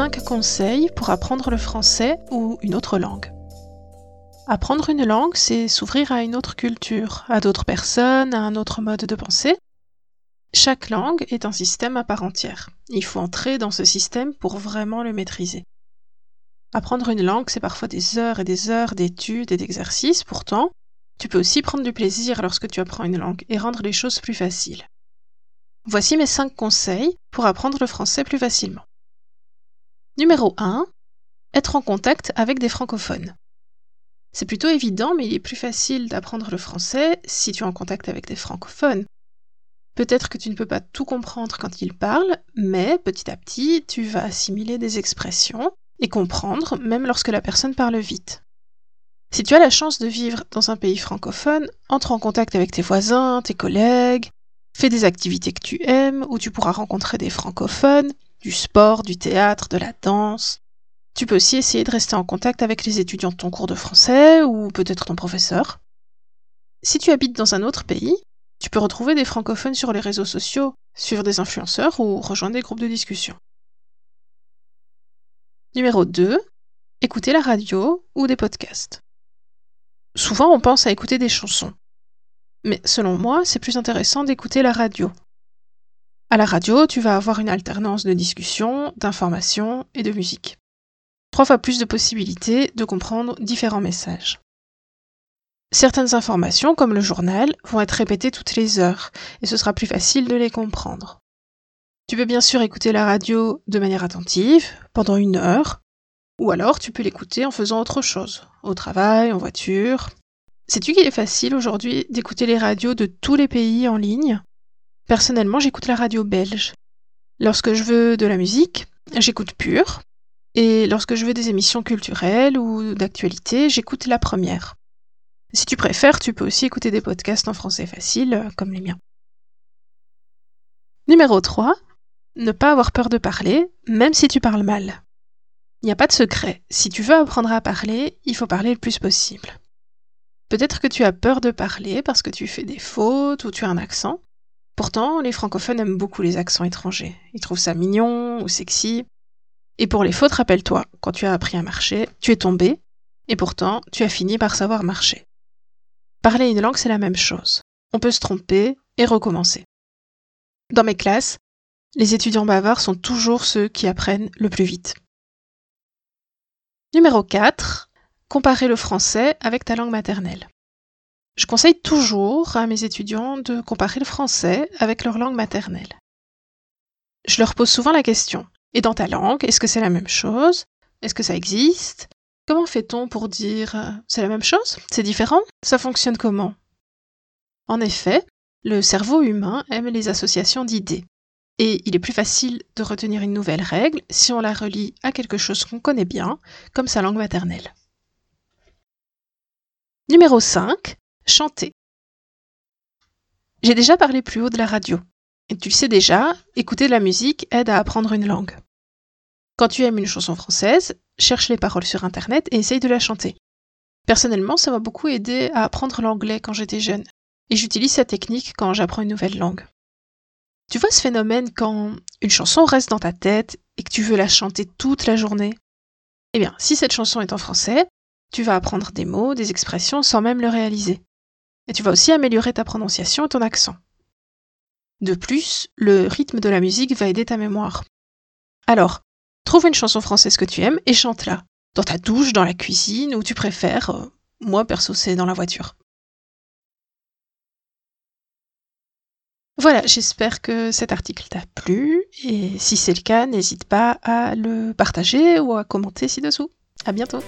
5 conseils pour apprendre le français ou une autre langue. Apprendre une langue, c'est s'ouvrir à une autre culture, à d'autres personnes, à un autre mode de pensée. Chaque langue est un système à part entière. Il faut entrer dans ce système pour vraiment le maîtriser. Apprendre une langue, c'est parfois des heures et des heures d'études et d'exercices. Pourtant, tu peux aussi prendre du plaisir lorsque tu apprends une langue et rendre les choses plus faciles. Voici mes 5 conseils pour apprendre le français plus facilement. Numéro 1. Être en contact avec des francophones. C'est plutôt évident, mais il est plus facile d'apprendre le français si tu es en contact avec des francophones. Peut-être que tu ne peux pas tout comprendre quand ils parlent, mais petit à petit, tu vas assimiler des expressions et comprendre même lorsque la personne parle vite. Si tu as la chance de vivre dans un pays francophone, entre en contact avec tes voisins, tes collègues, fais des activités que tu aimes, où tu pourras rencontrer des francophones, du sport, du théâtre, de la danse. Tu peux aussi essayer de rester en contact avec les étudiants de ton cours de français ou peut-être ton professeur. Si tu habites dans un autre pays, tu peux retrouver des francophones sur les réseaux sociaux, suivre des influenceurs ou rejoindre des groupes de discussion. Numéro 2. Écouter la radio ou des podcasts. Souvent, on pense à écouter des chansons. Mais selon moi, c'est plus intéressant d'écouter la radio. À la radio, tu vas avoir une alternance de discussion, d'informations et de musique. Trois fois plus de possibilités de comprendre différents messages. Certaines informations, comme le journal, vont être répétées toutes les heures, et ce sera plus facile de les comprendre. Tu peux bien sûr écouter la radio de manière attentive, pendant une heure, ou alors tu peux l'écouter en faisant autre chose, au travail, en voiture. Sais-tu qu'il est facile aujourd'hui d'écouter les radios de tous les pays en ligne? Personnellement, j'écoute la radio belge. Lorsque je veux de la musique, j'écoute Pure. Et lorsque je veux des émissions culturelles ou d'actualité, j'écoute la première. Si tu préfères, tu peux aussi écouter des podcasts en français facile, comme les miens. Numéro 3. Ne pas avoir peur de parler, même si tu parles mal. Il n'y a pas de secret. Si tu veux apprendre à parler, il faut parler le plus possible. Peut-être que tu as peur de parler parce que tu fais des fautes ou tu as un accent. Pourtant, les francophones aiment beaucoup les accents étrangers. Ils trouvent ça mignon ou sexy. Et pour les fautes, rappelle-toi, quand tu as appris à marcher, tu es tombé, et pourtant, tu as fini par savoir marcher. Parler une langue, c'est la même chose. On peut se tromper et recommencer. Dans mes classes, les étudiants bavards sont toujours ceux qui apprennent le plus vite. Numéro 4. Comparer le français avec ta langue maternelle. Je conseille toujours à mes étudiants de comparer le français avec leur langue maternelle. Je leur pose souvent la question Et dans ta langue, est-ce que c'est la même chose? Est-ce que ça existe? Comment fait-on pour dire euh, c'est la même chose? C'est différent? Ça fonctionne comment? En effet, le cerveau humain aime les associations d'idées. Et il est plus facile de retenir une nouvelle règle si on la relie à quelque chose qu'on connaît bien, comme sa langue maternelle. Numéro 5. Chanter. J'ai déjà parlé plus haut de la radio. Tu le sais déjà, écouter de la musique aide à apprendre une langue. Quand tu aimes une chanson française, cherche les paroles sur Internet et essaye de la chanter. Personnellement, ça m'a beaucoup aidé à apprendre l'anglais quand j'étais jeune. Et j'utilise cette technique quand j'apprends une nouvelle langue. Tu vois ce phénomène quand une chanson reste dans ta tête et que tu veux la chanter toute la journée? Eh bien, si cette chanson est en français, tu vas apprendre des mots, des expressions sans même le réaliser. Et tu vas aussi améliorer ta prononciation et ton accent. De plus, le rythme de la musique va aider ta mémoire. Alors, trouve une chanson française que tu aimes et chante-la. Dans ta douche, dans la cuisine, où tu préfères. Euh, moi, perso, c'est dans la voiture. Voilà, j'espère que cet article t'a plu et si c'est le cas, n'hésite pas à le partager ou à commenter ci-dessous. À bientôt.